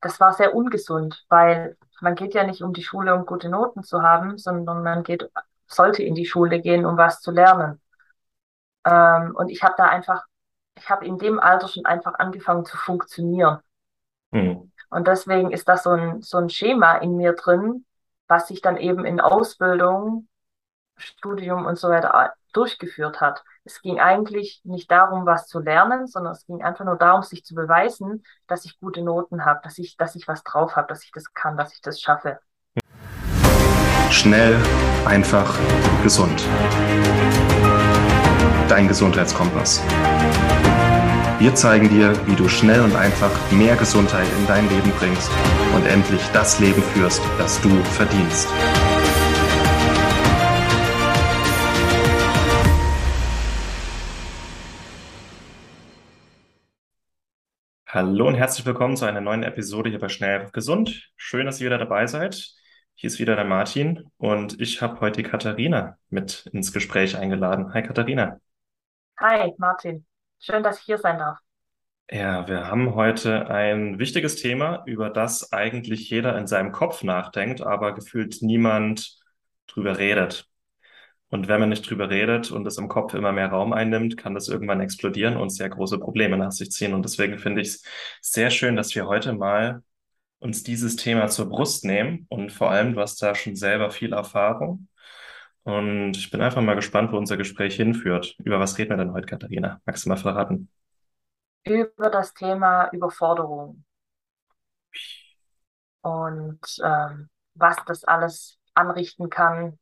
das war sehr ungesund, weil man geht ja nicht um die Schule, um gute Noten zu haben, sondern man geht, sollte in die Schule gehen, um was zu lernen. Ähm, und ich habe da einfach, ich habe in dem Alter schon einfach angefangen zu funktionieren. Mhm. Und deswegen ist das so ein, so ein Schema in mir drin, was sich dann eben in Ausbildung, Studium und so weiter durchgeführt hat. Es ging eigentlich nicht darum, was zu lernen, sondern es ging einfach nur darum, sich zu beweisen, dass ich gute Noten habe, dass ich, dass ich was drauf habe, dass ich das kann, dass ich das schaffe. Schnell, einfach, gesund. Dein Gesundheitskompass. Wir zeigen dir, wie du schnell und einfach mehr Gesundheit in dein Leben bringst und endlich das Leben führst, das du verdienst. Hallo und herzlich willkommen zu einer neuen Episode hier bei Schnell Gesund. Schön, dass ihr wieder dabei seid. Hier ist wieder der Martin und ich habe heute Katharina mit ins Gespräch eingeladen. Hi Katharina. Hi Martin. Schön, dass ich hier sein darf. Ja, wir haben heute ein wichtiges Thema, über das eigentlich jeder in seinem Kopf nachdenkt, aber gefühlt niemand drüber redet. Und wenn man nicht drüber redet und es im Kopf immer mehr Raum einnimmt, kann das irgendwann explodieren und sehr große Probleme nach sich ziehen. Und deswegen finde ich es sehr schön, dass wir heute mal uns dieses Thema zur Brust nehmen. Und vor allem, du hast da schon selber viel Erfahrung. Und ich bin einfach mal gespannt, wo unser Gespräch hinführt. Über was reden wir denn heute, Katharina? Magst du mal verraten? Über das Thema Überforderung und ähm, was das alles anrichten kann,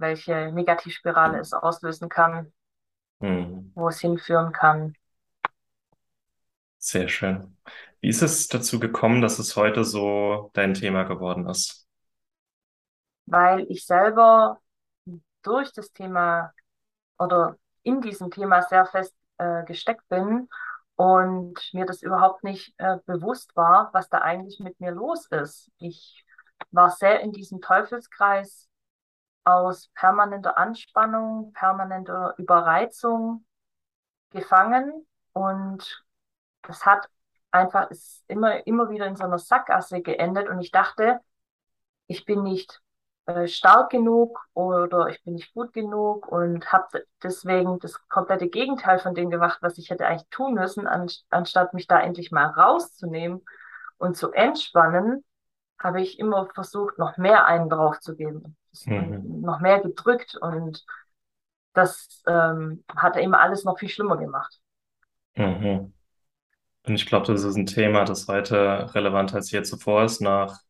welche Negativspirale es auslösen kann, mhm. wo es hinführen kann. Sehr schön. Wie ist es dazu gekommen, dass es heute so dein Thema geworden ist? Weil ich selber durch das Thema oder in diesem Thema sehr fest äh, gesteckt bin und mir das überhaupt nicht äh, bewusst war, was da eigentlich mit mir los ist. Ich war sehr in diesem Teufelskreis aus permanenter Anspannung, permanenter Überreizung gefangen. Und das hat einfach ist immer immer wieder in so einer Sackgasse geendet. Und ich dachte, ich bin nicht äh, stark genug oder ich bin nicht gut genug und habe deswegen das komplette Gegenteil von dem gemacht, was ich hätte eigentlich tun müssen, an, anstatt mich da endlich mal rauszunehmen und zu entspannen, habe ich immer versucht, noch mehr einen draufzugeben, mhm. noch mehr gedrückt und das ähm, hat immer alles noch viel schlimmer gemacht. Mhm. Und ich glaube, das ist ein Thema, das heute relevanter als je zuvor ist, nach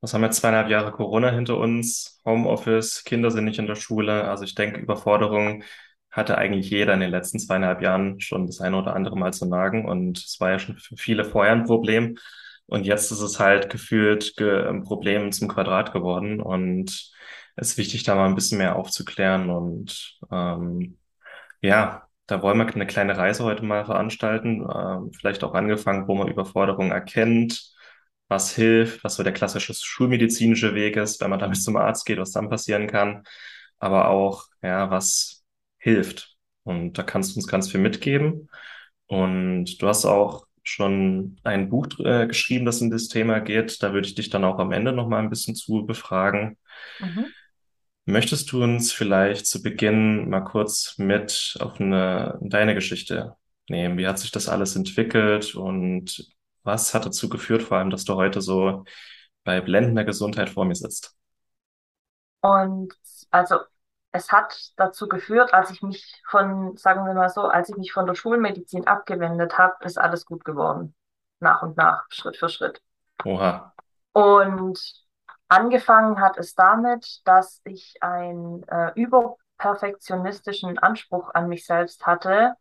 was haben wir zweieinhalb Jahre Corona hinter uns, Homeoffice, Kinder sind nicht in der Schule. Also ich denke, Überforderung hatte eigentlich jeder in den letzten zweieinhalb Jahren schon das eine oder andere Mal zu nagen. Und es war ja schon für viele vorher ein Problem. Und jetzt ist es halt gefühlt ge ein Problem zum Quadrat geworden. Und es ist wichtig, da mal ein bisschen mehr aufzuklären. Und ähm, ja, da wollen wir eine kleine Reise heute mal veranstalten. Ähm, vielleicht auch angefangen, wo man Überforderung erkennt was hilft, was so der klassische schulmedizinische Weg ist, wenn man damit zum Arzt geht, was dann passieren kann, aber auch, ja, was hilft. Und da kannst du uns ganz viel mitgeben. Und du hast auch schon ein Buch äh, geschrieben, das in das Thema geht. Da würde ich dich dann auch am Ende noch mal ein bisschen zu befragen. Mhm. Möchtest du uns vielleicht zu Beginn mal kurz mit auf eine, deine Geschichte nehmen? Wie hat sich das alles entwickelt und was hat dazu geführt, vor allem, dass du heute so bei blendender Gesundheit vor mir sitzt? Und also es hat dazu geführt, als ich mich von, sagen wir mal so, als ich mich von der Schulmedizin abgewendet habe, ist alles gut geworden. Nach und nach, Schritt für Schritt. Oha. Und angefangen hat es damit, dass ich einen äh, überperfektionistischen Anspruch an mich selbst hatte,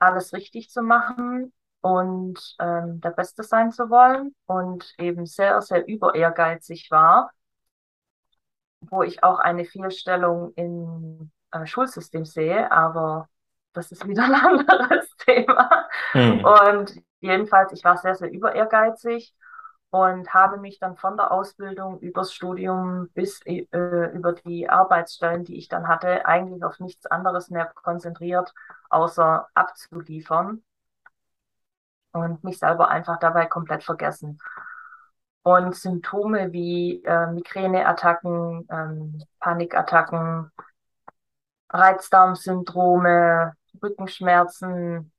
alles richtig zu machen, und ähm, der Beste sein zu wollen und eben sehr, sehr über ehrgeizig war, wo ich auch eine Fehlstellung im äh, Schulsystem sehe, aber das ist wieder ein anderes Thema. Mhm. Und jedenfalls, ich war sehr, sehr über ehrgeizig und habe mich dann von der Ausbildung übers Studium bis äh, über die Arbeitsstellen, die ich dann hatte, eigentlich auf nichts anderes mehr konzentriert, außer abzuliefern und mich selber einfach dabei komplett vergessen. Und Symptome wie äh, Migräneattacken, ähm, Panikattacken, Reizdarmsyndrome, Rückenschmerzen,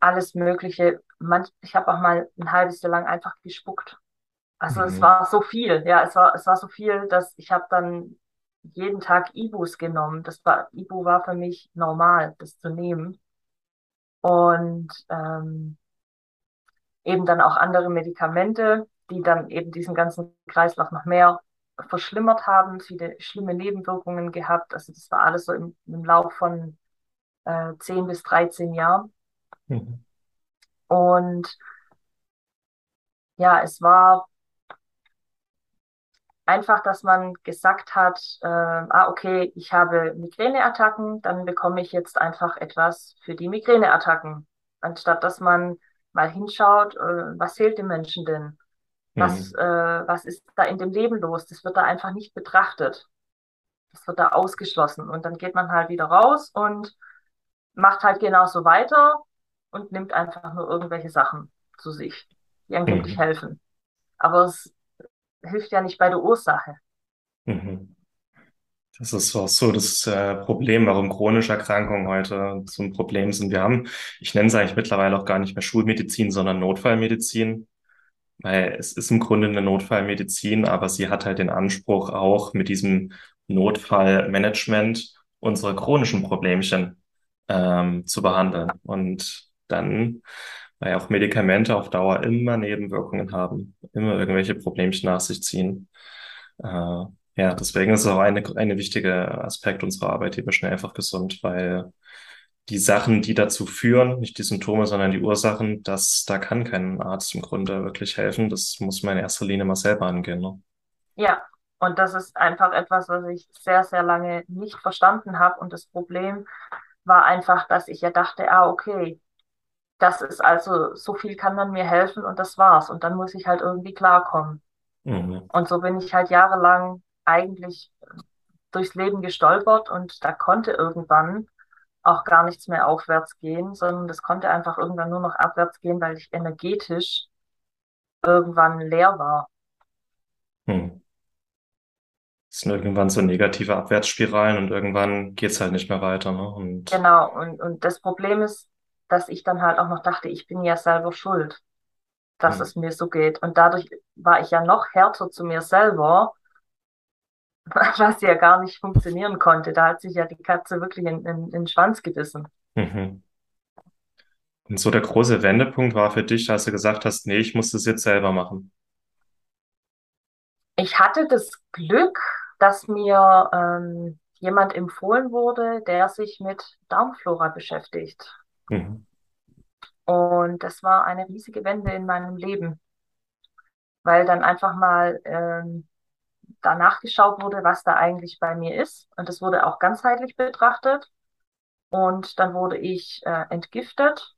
alles Mögliche. Manch, ich habe auch mal ein halbes Jahr lang einfach gespuckt. Also es Mhm. war so viel, ja, es war, es war so viel, dass ich habe dann jeden Tag Ibus genommen. Das war, Ibu war für mich normal, das zu nehmen. Und ähm, eben dann auch andere Medikamente, die dann eben diesen ganzen Kreislauf noch mehr verschlimmert haben, viele schlimme Nebenwirkungen gehabt. Also das war alles so im, im Lauf von äh, 10 bis 13 Jahren. Mhm. Und ja, es war einfach, dass man gesagt hat, äh, ah, okay, ich habe Migräneattacken, dann bekomme ich jetzt einfach etwas für die Migräneattacken. Anstatt dass man mal hinschaut, äh, was fehlt dem Menschen denn? Was, Mhm. äh, was ist da in dem Leben los? Das wird da einfach nicht betrachtet. Das wird da ausgeschlossen. Und dann geht man halt wieder raus und macht halt genauso weiter und nimmt einfach nur irgendwelche Sachen zu sich, die angeblich Mhm. helfen. Aber es hilft ja nicht bei der Ursache. Mhm. Das ist auch so das äh, Problem, warum chronische Erkrankungen heute so ein Problem sind. Wir haben, ich nenne es eigentlich mittlerweile auch gar nicht mehr Schulmedizin, sondern Notfallmedizin, weil es ist im Grunde eine Notfallmedizin, aber sie hat halt den Anspruch auch mit diesem Notfallmanagement unsere chronischen Problemchen ähm, zu behandeln. Und dann, weil auch Medikamente auf Dauer immer Nebenwirkungen haben, immer irgendwelche Problemchen nach sich ziehen. Äh, ja, deswegen ist es auch eine, eine wichtige Aspekt unserer Arbeit, wir schnell einfach gesund, weil die Sachen, die dazu führen, nicht die Symptome, sondern die Ursachen, das, da kann kein Arzt im Grunde wirklich helfen. Das muss man in erster Linie mal selber angehen, ne? Ja, und das ist einfach etwas, was ich sehr, sehr lange nicht verstanden habe. Und das Problem war einfach, dass ich ja dachte, ah, okay, das ist also, so viel kann man mir helfen und das war's. Und dann muss ich halt irgendwie klarkommen. Mhm. Und so bin ich halt jahrelang eigentlich durchs Leben gestolpert und da konnte irgendwann auch gar nichts mehr aufwärts gehen, sondern das konnte einfach irgendwann nur noch abwärts gehen, weil ich energetisch irgendwann leer war. Hm. Es sind irgendwann so negative Abwärtsspiralen und irgendwann geht's halt nicht mehr weiter, ne? Und Genau, und, und das Problem ist, dass ich dann halt auch noch dachte, ich bin ja selber schuld, dass hm. es mir so geht. Und dadurch war ich ja noch härter zu mir selber, was ja gar nicht funktionieren konnte. Da hat sich ja die Katze wirklich in, in, in den Schwanz gebissen. Mhm. Und so der große Wendepunkt war für dich, als du gesagt hast, nee, ich muss das jetzt selber machen. Ich hatte das Glück, dass mir ähm, jemand empfohlen wurde, der sich mit Darmflora beschäftigt. Mhm. Und das war eine riesige Wende in meinem Leben, weil dann einfach mal ähm, danach geschaut wurde, was da eigentlich bei mir ist. Und das wurde auch ganzheitlich betrachtet. Und dann wurde ich äh, entgiftet,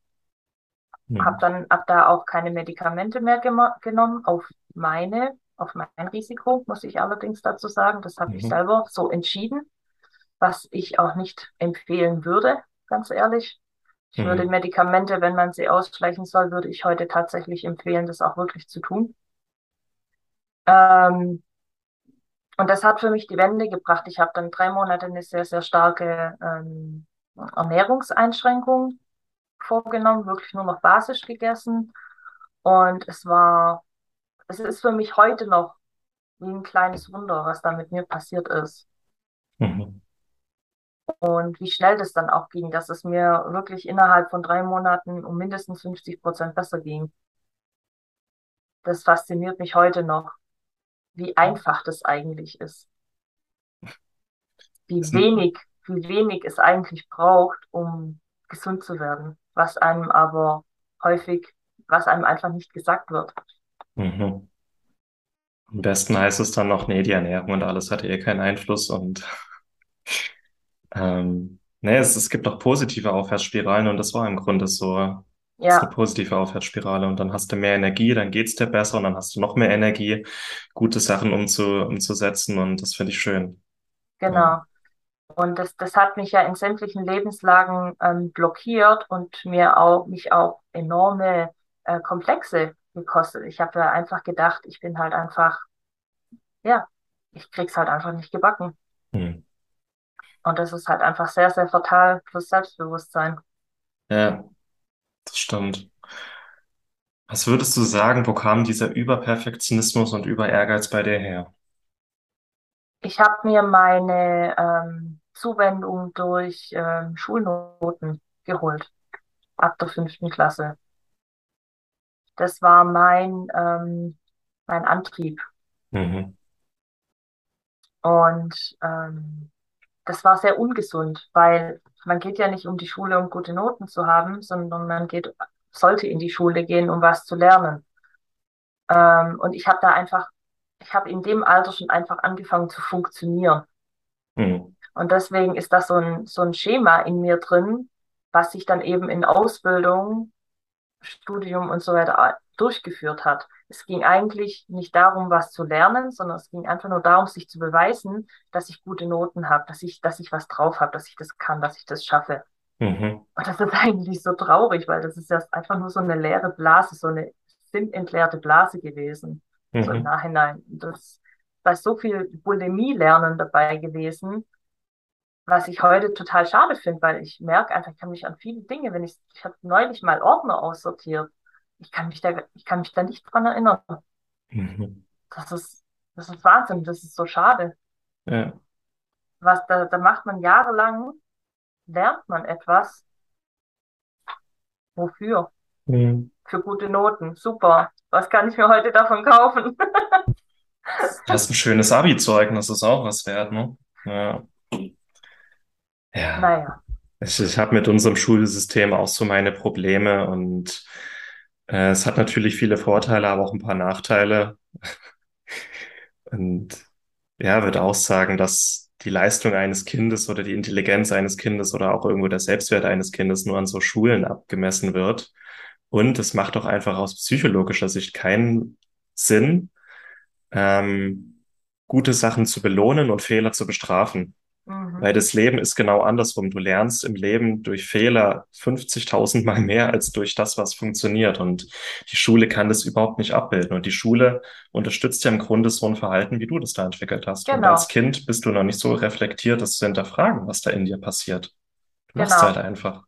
habe Mhm. dann ab da auch keine Medikamente mehr genommen, auf meine, auf mein Risiko, muss ich allerdings dazu sagen. Das habe ich Mhm. selber so entschieden, was ich auch nicht empfehlen würde, ganz ehrlich. Ich würde Mhm. Medikamente, wenn man sie ausschleichen soll, würde ich heute tatsächlich empfehlen, das auch wirklich zu tun. Ähm, Und das hat für mich die Wende gebracht. Ich habe dann drei Monate eine sehr, sehr starke ähm, Ernährungseinschränkung vorgenommen, wirklich nur noch basisch gegessen. Und es war, es ist für mich heute noch wie ein kleines Wunder, was da mit mir passiert ist. Mhm. Und wie schnell das dann auch ging, dass es mir wirklich innerhalb von drei Monaten um mindestens 50 Prozent besser ging. Das fasziniert mich heute noch, wie einfach das eigentlich ist. wie wenig, wie wenig es eigentlich braucht, um gesund zu werden, was einem aber häufig, was einem einfach nicht gesagt wird. mhm. Am besten heißt es dann noch, nee, die Ernährung und alles hatte eh keinen Einfluss und ähm, nee, es, es gibt auch positive Aufwärtsspiralen und das war im Grunde so, das ist eine Ja, positive Aufwärtsspirale und dann hast du mehr Energie, dann geht's dir besser und dann hast du noch mehr Energie, gute Sachen umzu, umzusetzen und das finde ich schön. Ja. genau. Und das, das hat mich ja in sämtlichen Lebenslagen ähm, blockiert und mir auch, mich auch enorme äh, Komplexe gekostet. Ich habe ja einfach gedacht, ich bin halt einfach, ja, ich krieg's halt einfach nicht gebacken. Hm. Und das ist halt einfach sehr, sehr fatal fürs Selbstbewusstsein. Ja, das stimmt. Was würdest du sagen, wo kam dieser Überperfektionismus und Überehrgeiz bei dir her? Ich habe mir meine ähm, Zuwendung durch ähm, Schulnoten geholt, ab der fünften Klasse. Das war mein, ähm, mein Antrieb. Mhm. Und ähm, das war sehr ungesund, weil man geht ja nicht um die Schule, um gute Noten zu haben, sondern man geht, sollte in die Schule gehen, um was zu lernen. Ähm, und ich habe da einfach, ich habe in dem Alter schon einfach angefangen zu funktionieren. Mhm. Und deswegen ist das so ein, so ein Schema in mir drin, was sich dann eben in Ausbildung, Studium und so weiter durchgeführt hat. Es ging eigentlich nicht darum, was zu lernen, sondern es ging einfach nur darum, sich zu beweisen, dass ich gute Noten habe, dass ich, dass ich was drauf habe, dass ich das kann, dass ich das schaffe. Mhm. Und das ist eigentlich so traurig, weil das ist ja einfach nur so eine leere Blase, so eine sinnentleerte Blase gewesen, so im Mhm. Nachhinein. Das, da ist so viel Bulimie-Lernen dabei gewesen, was ich heute total schade finde, weil ich merke einfach, ich kann mich an viele Dinge, wenn ich, ich habe neulich mal Ordner aussortiert, ich kann mich da, ich kann mich da nicht dran erinnern. Mhm. Das ist, das ist Wahnsinn, das ist so schade. Ja. Was da, da macht man jahrelang, lernt man etwas, wofür? Mhm. Für gute Noten, super. Was kann ich mir heute davon kaufen? Das ist ein schönes Abi-Zeugnis, ist auch was wert, ne? Ja. Ja. Naja, Ich, ich habe mit unserem Schulsystem auch so meine Probleme und äh, es hat natürlich viele Vorteile, aber auch ein paar Nachteile. Und ja, würde auch sagen, dass die Leistung eines Kindes oder die Intelligenz eines Kindes oder auch irgendwo der Selbstwert eines Kindes nur an so Schulen abgemessen wird. Und es macht doch einfach aus psychologischer Sicht keinen Sinn, ähm, gute Sachen zu belohnen und Fehler zu bestrafen. Mhm. Weil das Leben ist genau andersrum. Du lernst im Leben durch Fehler 50.000 Mal mehr als durch das, was funktioniert. Und die Schule kann das überhaupt nicht abbilden. Und die Schule unterstützt ja im Grunde so ein Verhalten, wie du das da entwickelt hast. Und als Genau, Kind bist du noch nicht so reflektiert, das zu hinterfragen, was da in dir passiert. Du machst es halt genau. einfach.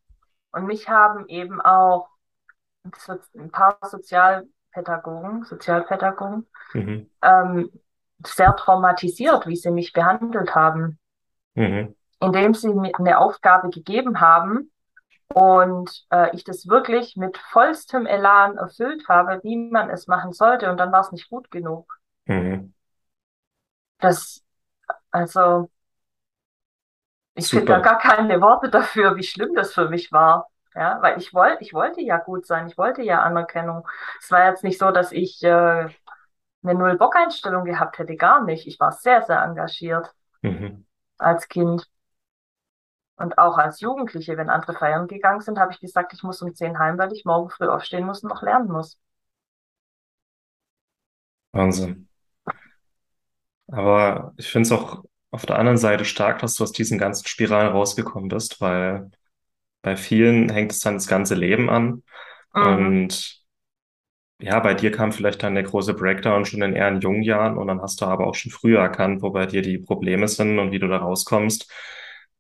Und mich haben eben auch ein paar Sozialpädagogen, Sozialpädagogen, Mhm. ähm, sehr traumatisiert, wie sie mich behandelt haben, Mhm. indem sie mir eine Aufgabe gegeben haben und äh, ich das wirklich mit vollstem Elan erfüllt habe, wie man es machen sollte, und dann war es nicht gut genug. Mhm. Das, also, ich finde da gar keine Worte dafür, wie schlimm das für mich war. Ja, weil ich wollte, ich wollte ja gut sein, ich wollte ja Anerkennung. Es war jetzt nicht so, dass ich äh, eine Null-Bock-Einstellung gehabt hätte, gar nicht. Ich war sehr, sehr engagiert Mhm. Als Kind und auch als Jugendliche. Wenn andere feiern gegangen sind, habe ich gesagt, ich muss um 10 heim, weil ich morgen früh aufstehen muss und noch lernen muss. Wahnsinn. Aber ich finde es auch auf der anderen Seite stark, dass du aus diesen ganzen Spiralen rausgekommen bist, weil bei vielen hängt es dann das ganze Leben an. Mhm, Und ja, bei dir kam vielleicht dann der große Breakdown schon in eher in jungen Jahren und dann hast du aber auch schon früher erkannt, wo bei dir die Probleme sind und wie du da rauskommst.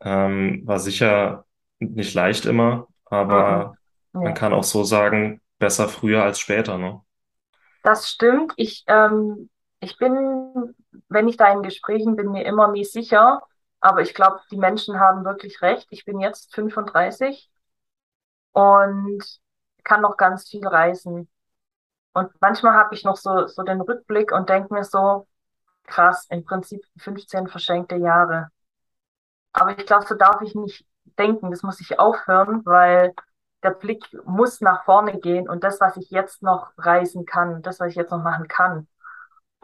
Ähm, war sicher nicht leicht immer, mhm, aber man kann auch so sagen, besser früher als später, ne? Das stimmt. Ich, ähm, ich bin, wenn ich da in Gesprächen bin, mir immer nie sicher. Aber ich glaube, die Menschen haben wirklich recht. Ich bin jetzt 35 und kann noch ganz viel reisen. Und manchmal habe ich noch so, so den Rückblick und denke mir so, krass, im Prinzip 15 verschenkte Jahre. Aber ich glaube, so darf ich nicht denken. Das muss ich aufhören, weil der Blick muss nach vorne gehen und das, was ich jetzt noch reisen kann, das, was ich jetzt noch machen kann.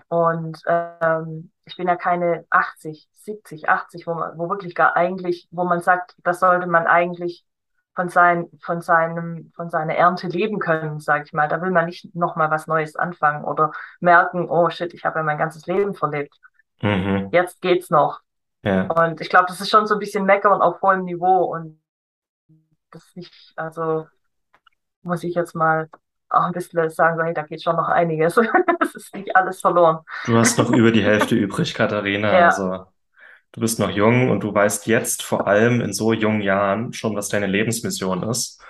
Und ähm, ich bin ja keine 80, 70, 80, wo man, wo wirklich gar eigentlich, wo man sagt, das sollte man eigentlich von sein, von seinem, von seiner Ernte leben können, sage ich mal. Da will man nicht noch mal was Neues anfangen oder merken, oh shit, ich habe ja mein ganzes Leben verlebt. Mhm. Jetzt geht's noch. Ja. Und ich glaube, das ist schon so ein bisschen Meckern auf hohem Niveau und das nicht, also muss ich jetzt mal. auch ein bisschen sagen, so, hey, da geht schon noch einiges. Es ist nicht alles verloren. Du hast noch über die Hälfte übrig, Katharina. Ja. Also du bist noch jung und du weißt jetzt vor allem in so jungen Jahren schon, was deine Lebensmission ist.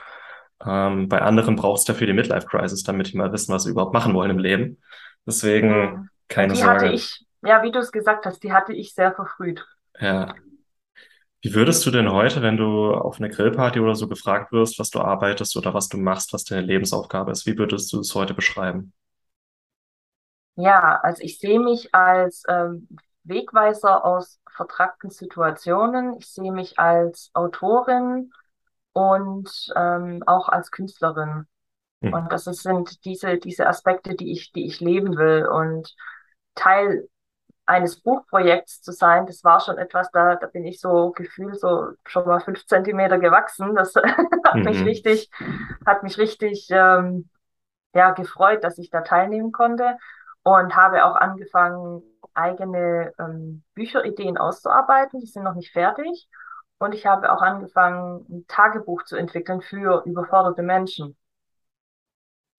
Ähm, bei anderen brauchst du dafür die Midlife Crisis, damit die mal wissen, was sie überhaupt machen wollen im Leben. Deswegen keine Die hatte Sorge. ich, ja, wie du es gesagt hast, die hatte ich sehr verfrüht. Ja. Wie würdest du denn heute, wenn du auf eine Grillparty oder so gefragt wirst, was du arbeitest oder was du machst, was deine Lebensaufgabe ist, wie würdest du es heute beschreiben? Ja, also ich sehe mich als ähm, Wegweiser aus vertrackten Situationen. Ich sehe mich als Autorin und ähm, auch als Künstlerin. Hm. Und das sind diese, diese Aspekte, die ich, die ich leben will. Und Teil eines Buchprojekts zu sein, das war schon etwas, da, da bin ich so gefühlt so schon mal fünf Zentimeter gewachsen. Das hat mich Mhm. richtig, hat mich richtig ähm, ja, gefreut, dass ich da teilnehmen konnte und habe auch angefangen, eigene ähm, Bücherideen auszuarbeiten. Die sind noch nicht fertig. Und ich habe auch angefangen, ein Tagebuch zu entwickeln für überforderte Menschen.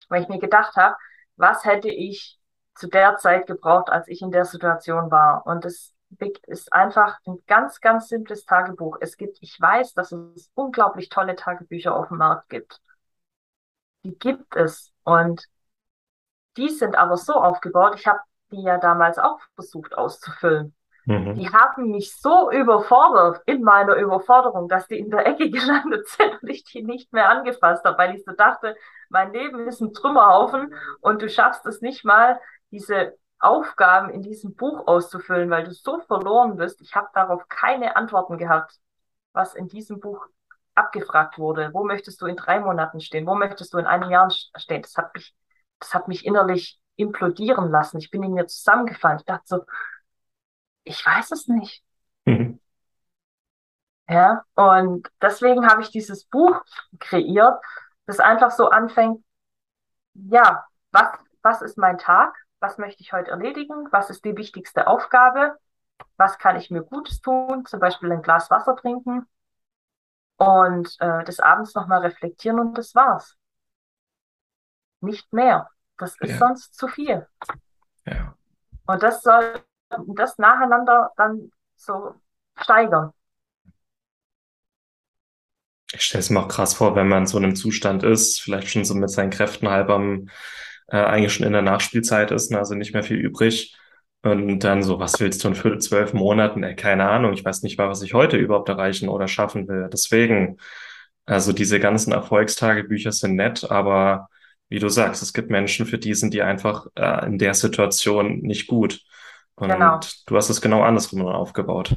Weil ich mir gedacht habe, was hätte ich zu der Zeit gebraucht, als ich in der Situation war? Und es ist einfach ein ganz, ganz simples Tagebuch. Es gibt, ich weiß, dass es unglaublich tolle Tagebücher auf dem Markt gibt. Die gibt es. Und die sind aber so aufgebaut, ich habe die ja damals auch versucht auszufüllen. Mhm. Die haben mich so überfordert in meiner Überforderung, dass die in der Ecke gelandet sind und ich die nicht mehr angefasst habe, weil ich so dachte, mein Leben ist ein Trümmerhaufen und du schaffst es nicht mal, diese Aufgaben in diesem Buch auszufüllen, weil du so verloren bist. Ich habe darauf keine Antworten gehabt, was in diesem Buch abgefragt wurde. Wo möchtest du in drei Monaten stehen? Wo möchtest du in einem Jahr stehen? Das hat mich, das hat mich innerlich implodieren lassen. Ich bin in mir zusammengefallen. Ich dachte so, ich weiß es nicht. Mhm. Ja, und deswegen habe ich dieses Buch kreiert, das einfach so anfängt, ja, was, was ist mein Tag? Was möchte ich heute erledigen? Was ist die wichtigste Aufgabe? Was kann ich mir Gutes tun? Zum Beispiel ein Glas Wasser trinken und äh, des Abends nochmal reflektieren und das war's. Nicht mehr. Das ist Ja, sonst zu viel. ja. Und das soll das nacheinander dann so steigern. Ich stelle es mir auch krass vor, wenn man so in einem Zustand ist, vielleicht schon so mit seinen Kräften halb am, äh, eigentlich schon in der Nachspielzeit ist, ne, also nicht mehr viel übrig. Und dann so, was willst du in für zwölf Monaten? Ey, keine Ahnung, ich weiß nicht mal, was ich heute überhaupt erreichen oder schaffen will. Deswegen, also diese ganzen Erfolgstagebücher sind nett, aber wie du sagst, es gibt Menschen, für die sind die einfach äh, in der Situation nicht gut. Genau, Und du hast es genau andersrum aufgebaut.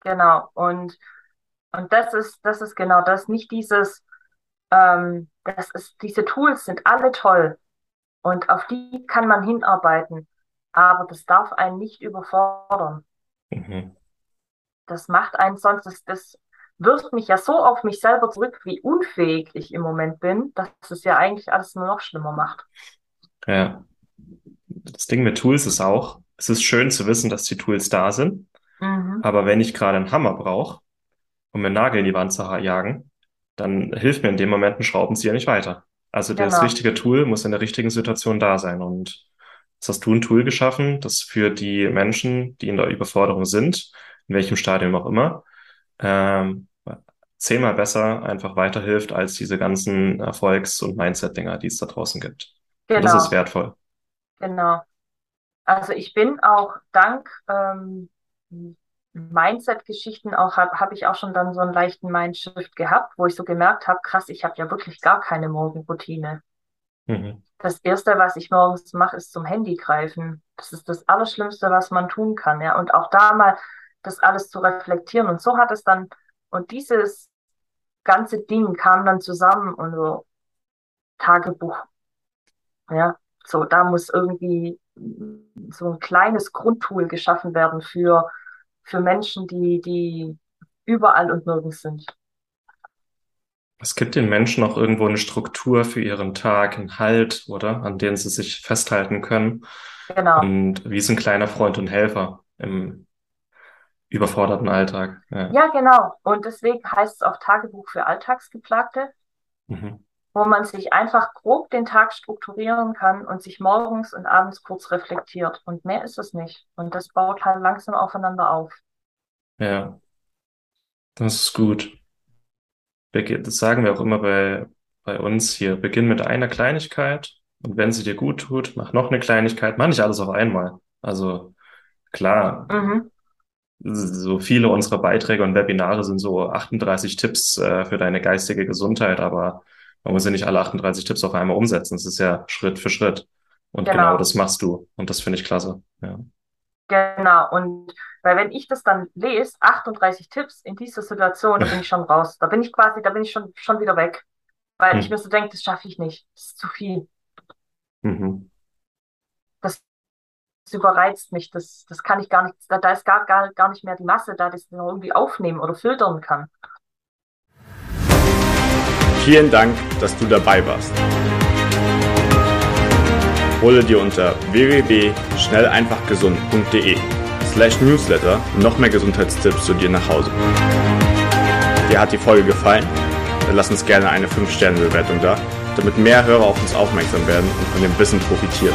genau. Und, und das ist, das ist genau das. Nicht dieses, ähm, das ist, diese Tools sind alle toll und auf die kann man hinarbeiten. Aber das darf einen nicht überfordern. Mhm. Das macht einen sonst, das, das wirft mich ja so auf mich selber zurück, wie unfähig ich im Moment bin, dass es ja eigentlich alles nur noch schlimmer macht. Ja. Das Ding mit Tools ist auch, es ist schön zu wissen, dass die Tools da sind, Mhm. aber wenn ich gerade einen Hammer brauche, um mir einen Nagel in die Wand zu jagen, dann hilft mir in dem Moment ein Schraubenzieher nicht weiter. Also das Genau, richtige Tool muss in der richtigen Situation da sein. Und jetzt hast du ein Tool geschaffen, das für die Menschen, die in der Überforderung sind, in welchem Stadium auch immer, ähm, zehnmal besser einfach weiterhilft als diese ganzen Erfolgs- und Mindset-Dinger, die es da draußen gibt. Und das ist genau, wertvoll. genau. Also ich bin auch dank ähm, Mindset-Geschichten auch, habe hab ich auch schon dann so einen leichten Mindshift gehabt, wo ich so gemerkt habe, krass, ich habe ja wirklich gar keine Morgenroutine. Mhm. Das Erste, was ich morgens mache, ist zum Handy greifen. Das ist das Allerschlimmste, was man tun kann, ja. Und auch da mal das alles zu reflektieren. Und so hat es dann, und dieses ganze Ding kam dann zusammen und so Tagebuch, ja. So, da muss irgendwie so ein kleines Grundtool geschaffen werden für, für Menschen, die, die überall und nirgends sind. Es gibt den Menschen auch irgendwo eine Struktur für ihren Tag, einen Halt, oder? An den sie sich festhalten können. Genau. Und wie so ein kleiner Freund und Helfer im überforderten Alltag. Ja. Ja, genau. Und deswegen heißt es auch Tagebuch für Alltagsgeplagte. Mhm. wo man sich einfach grob den Tag strukturieren kann und sich morgens und abends kurz reflektiert. Und mehr ist es nicht. Und das baut halt langsam aufeinander auf. Ja, das ist gut. Das sagen wir auch immer bei, bei uns hier. Beginn mit einer Kleinigkeit und wenn sie dir gut tut, mach noch eine Kleinigkeit. Mach nicht alles auf einmal. Also klar, Mhm. So viele unserer Beiträge und Webinare sind so 38 Tipps äh, für deine geistige Gesundheit, aber man muss ja nicht alle 38 Tipps auf einmal umsetzen. Es ist ja Schritt für Schritt. Und genau Genau, das machst du. Und das finde ich klasse. Ja. genau. Und weil wenn ich das dann lese, 38 Tipps in dieser Situation, da bin ich schon raus. Da bin ich quasi, da bin ich schon, schon wieder weg. Weil ich Hm. mir so denke, das schaffe ich nicht. Das ist zu viel. Mhm. Das, überreizt mich. Das, das kann ich gar nicht, da, da ist gar, gar, gar nicht mehr die Masse da, das noch irgendwie aufnehmen oder filtern kann. Vielen Dank, dass du dabei warst. Hole dir unter www.schnelleinfachgesund.de slash newsletter noch mehr Gesundheitstipps zu dir nach Hause. Dir hat die Folge gefallen? Dann lass uns gerne eine 5-Sterne-Bewertung da, damit mehr Hörer auf uns aufmerksam werden und von dem Wissen profitieren.